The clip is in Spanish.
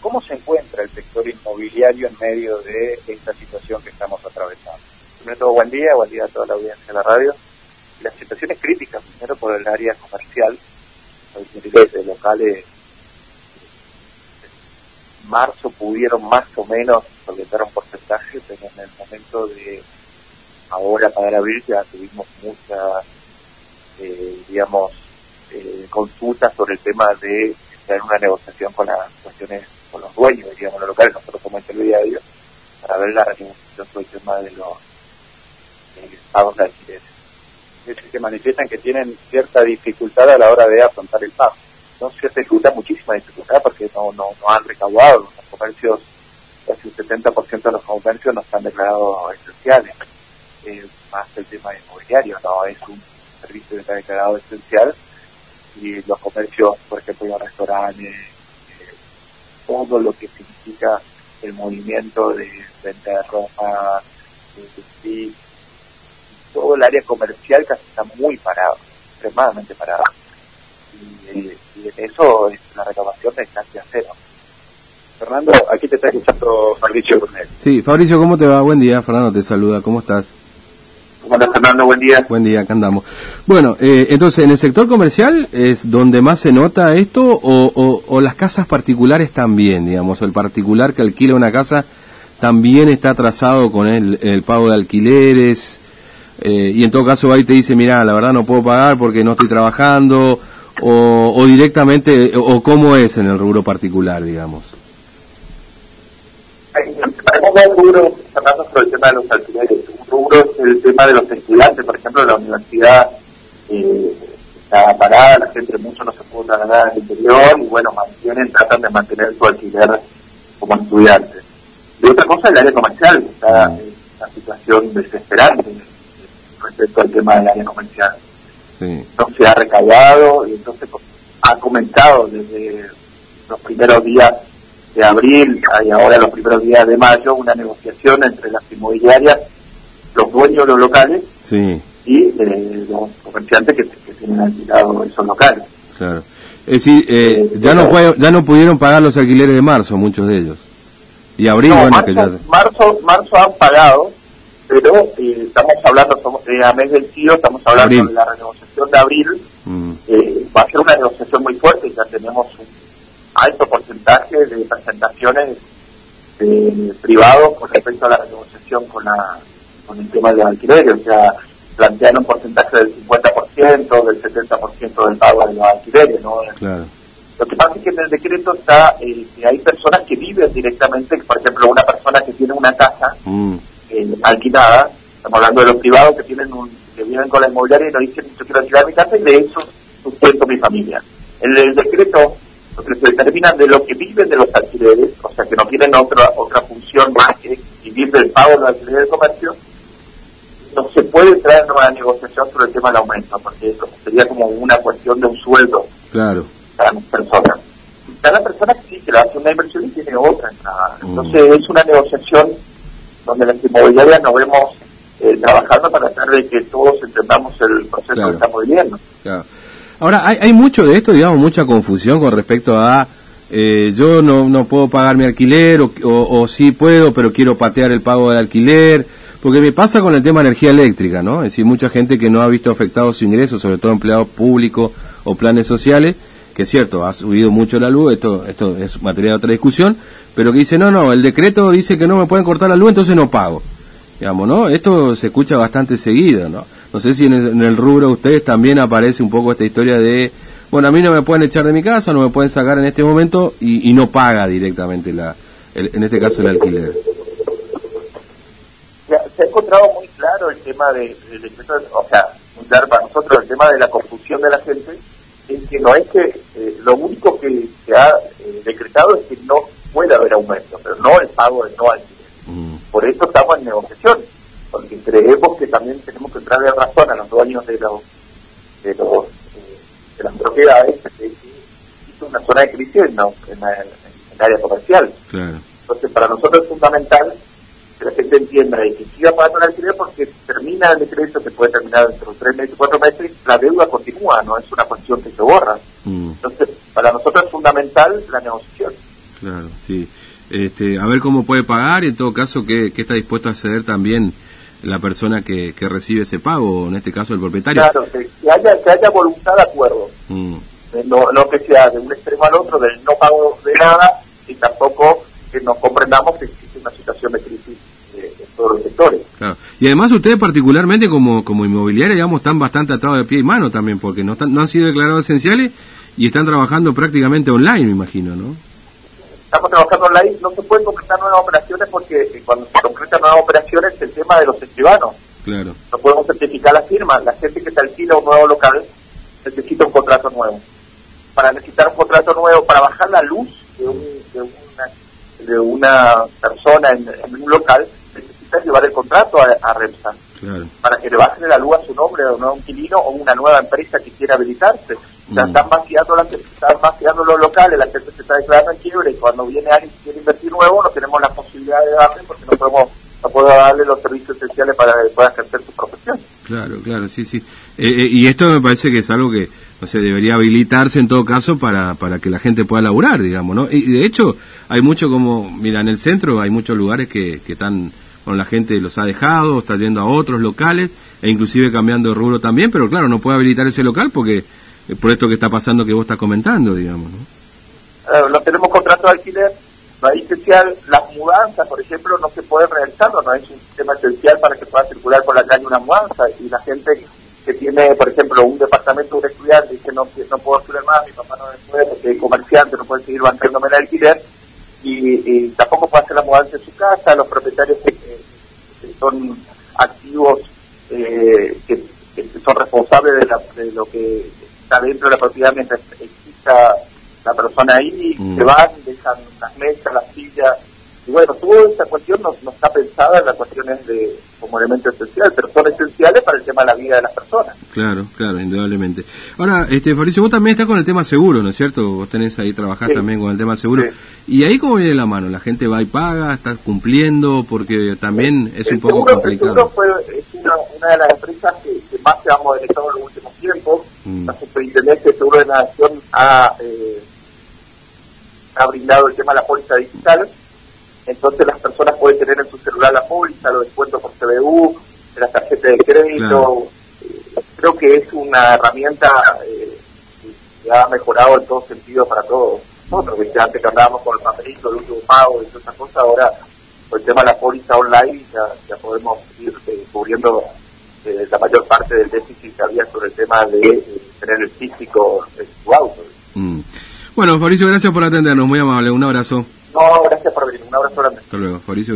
¿cómo se encuentra el sector inmobiliario en medio de esta situación que estamos atravesando? Primero todo, buen día, buen día a toda la audiencia de la radio. La situación es crítica, primero por el área comercial, los de locales marzo pudieron más o menos solventar un porcentaje, pero en el momento de ahora para abril ya tuvimos muchas, eh, digamos, eh, consultas sobre el tema de tener una negociación con las cuestiones, con los dueños, digamos, los locales, nosotros como intermediarios, para ver la renegociación sobre el tema de los pagos de alquileres. Es que manifiestan que tienen cierta dificultad a la hora de afrontar el pago. No cierta dificultad, muchísima dificultad, porque no, no, no han recaudado los comercios, casi un 70% de los comercios no están declarados esenciales. Eh, más el tema inmobiliario, no es un servicio que está declarado esencial y los comercios, por ejemplo, los restaurantes, eh, todo lo que significa el movimiento de venta de ropa, de, todo el área comercial casi está muy parado, extremadamente parado. Y, y en eso la recaudación es casi a cero. Fernando, aquí te está escuchando Fabricio Brunel. Sí, Fabricio, ¿cómo te va? Buen día, Fernando te saluda, ¿cómo estás? Hola Fernando, buen día. Buen día, acá andamos. Bueno, eh, entonces, ¿en el sector comercial es donde más se nota esto o, o, las casas particulares también, digamos, el particular que alquila una casa también está atrasado con el, el pago de alquileres eh, y en todo caso ahí te dice, mira, la verdad no puedo pagar porque no estoy trabajando o, o directamente, o cómo es en el rubro particular, digamos. Hay, un rubro, Fernando, sobre el tema de los alquileres rubro es el tema de los estudiantes, por ejemplo, la universidad eh, está parada, la gente mucho no se puede trasladar al interior y bueno, mantienen, tratan de mantener su alquiler como estudiantes. Y otra cosa, el área comercial, está en una situación desesperante respecto al tema del área comercial. No se ha recaudado y entonces ha comentado desde los primeros días de abril y ahora los primeros días de mayo una negociación entre las inmobiliarias dueños de los locales y eh, los comerciantes que, tienen alquilado esos locales. Claro. Es decir, eh, eh, ya no ya no pudieron pagar los alquileres de marzo, muchos de ellos. Y abril, bueno, marzo, que ya... marzo, marzo han pagado, pero estamos hablando, somos, a mes del tío, estamos hablando de la renegociación de abril. Mm. va a ser una negociación muy fuerte, ya tenemos un alto porcentaje de presentaciones privados con respecto a la renegociación con la con el tema de los alquileres, o sea, plantean un porcentaje del 50%, del 70% del pago de los alquileres, ¿no? Lo que pasa es que en el decreto está eh, que hay personas que viven directamente, por ejemplo, una persona que tiene una casa mm. eh, alquilada, estamos hablando de los privados que tienen un, que viven con la inmobiliaria y nos dicen yo quiero alquilar mi casa y de eso sustento mi familia. En el decreto lo que se determina de lo que viven de los alquileres, o sea que no tienen otra otra función más que vivir del pago de los alquileres de comercio, no se puede entrar en sobre el tema del aumento, porque eso sería como una cuestión de un sueldo claro. para las personas. Cada persona sí que le hace una inversión y tiene otra entrada. Mm. Entonces es una negociación donde las inmobiliarias nos vemos eh, trabajando para tratar de que todos entendamos el proceso que estamos viviendo. Claro. Ahora, hay, hay mucho de esto, digamos, mucha confusión con respecto a eh, yo no, no puedo pagar mi alquiler o, o, o sí puedo, pero quiero patear el pago del alquiler porque me pasa con el tema de energía eléctrica, ¿no? Es decir, mucha gente que no ha visto afectados su ingreso, sobre todo empleados públicos o planes sociales, que es cierto, ha subido mucho la luz, esto, esto es materia de otra discusión, pero que dice, no, no, el decreto dice que no me pueden cortar la luz, entonces no pago. Digamos, ¿no? Esto se escucha bastante seguido, ¿no? No sé si en el, rubro de ustedes también aparece un poco esta historia de, bueno, a mí no me pueden echar de mi casa, no me pueden sacar en este momento y, no paga directamente la, en este caso el alquiler se ha encontrado muy claro el tema de, o sea, muy claro para nosotros el tema de la confusión de la gente, es que no es que eh, lo único que se ha eh, decretado es que no puede haber aumento, pero no el pago de no alquiler. Mm. Por eso estamos en negociación, porque creemos que también tenemos que entrarle razón a los dueños de los de, los, eh, de las propiedades, que es una zona de crisis en, en, el área comercial. Entonces, para nosotros es fundamental que la gente entienda de que siga pagando el alquiler porque termina el decreto, que puede terminar dentro de tres meses, cuatro meses, la deuda continúa, no es una cuestión que se borra. Mm. Entonces, para nosotros es fundamental la negociación. Claro, sí. Este, a ver cómo puede pagar y en todo caso qué, está dispuesto a ceder también la persona que, que, recibe ese pago, en este caso el propietario. Claro, que, haya, que haya voluntad de acuerdo. Mm. Eh, no, no que sea de un extremo al otro, del no pago de nada y tampoco que nos comprendamos que existe una situación de crisis eh, en todos los sectores. Claro. Y además ustedes particularmente como, como inmobiliaria, digamos, están bastante atados de pie y mano también, porque no, están, no han sido declarados esenciales y están trabajando prácticamente online, me imagino, ¿no? estamos trabajando online, no se pueden concretar nuevas operaciones porque eh, cuando se concretan nuevas operaciones el tema de los escribanos. Claro. No podemos certificar la firma. La gente que te alquila un nuevo local necesita un contrato nuevo. Para necesitar un contrato nuevo, para bajar la luz de, una, de una persona en, un local, llevar el contrato a, a REMSA. Claro. Para que le bajen la luz a su nombre a un nuevo inquilino o una nueva empresa que quiera habilitarse están vaciando, están vaciando los locales, la gente se está declarando en quiebre y cuando viene alguien que quiere invertir nuevo no tenemos la posibilidad de darle porque no podemos no puedo darle los servicios esenciales para que pueda ejercer su profesión. Claro, claro, sí, sí. Eh, eh, y esto me parece que es algo que o sea, debería habilitarse en todo caso para, para que la gente pueda laburar, digamos, ¿no? Y de hecho hay mucho como, mira, en el centro hay muchos lugares que, que están, bueno, la gente los ha dejado, está yendo a otros locales e inclusive cambiando de rubro también, pero claro, no puede habilitar ese local porque por esto que está pasando que vos estás comentando, digamos, ¿no? no tenemos contrato de alquiler, no hay esencial, las mudanzas, por ejemplo, no se pueden realizar, no es un sistema esencial para que pueda circular por la calle una mudanza, y la gente que tiene, por ejemplo, un departamento de un estudiante y dice no, no puedo estudiar más, mi papá no me puede porque es comerciante, no puede seguir bancándome el alquiler, y, tampoco puede hacer la mudanza en su casa, los propietarios que, son activos, eh, que, son responsables de, de lo que está dentro de la propiedad mientras exista la persona ahí, mm. se van, dejan las mesas, las sillas, y bueno, toda esta cuestión no, está pensada en las cuestiones de como elemento esencial, pero son esenciales para el tema de la vida de las personas. Claro, claro, indudablemente. Ahora, este Fabricio, vos también estás con el tema seguro, ¿no es cierto? Vos tenés ahí, trabajás también con el tema seguro. ¿Y ahí cómo viene la mano? ¿La gente va y paga? ¿Estás cumpliendo? Porque también es un poco complicado. El seguro fue, es una, una de las empresas que, más se ha modernizado en los últimos tiempos. Mm. La Superintendencia de Seguro de la Nación ha, eh, ha brindado el tema de la póliza digital entonces las personas pueden tener en su celular la póliza, los descuentos por CBU, la tarjeta de crédito. Eh, creo que es una herramienta eh, que ha mejorado en todo sentido para todos nosotros. Antes que andábamos con el papelito, el último pago y todas esas cosas, ahora por el tema de la póliza online ya, podemos ir eh, cubriendo la mayor parte del déficit que había sobre el tema de tener el físico en su auto. Mm. Bueno, Fabricio, gracias por atendernos, muy amable, un abrazo. No, gracias por venir. Un abrazo grande. Hasta luego, Fabricio.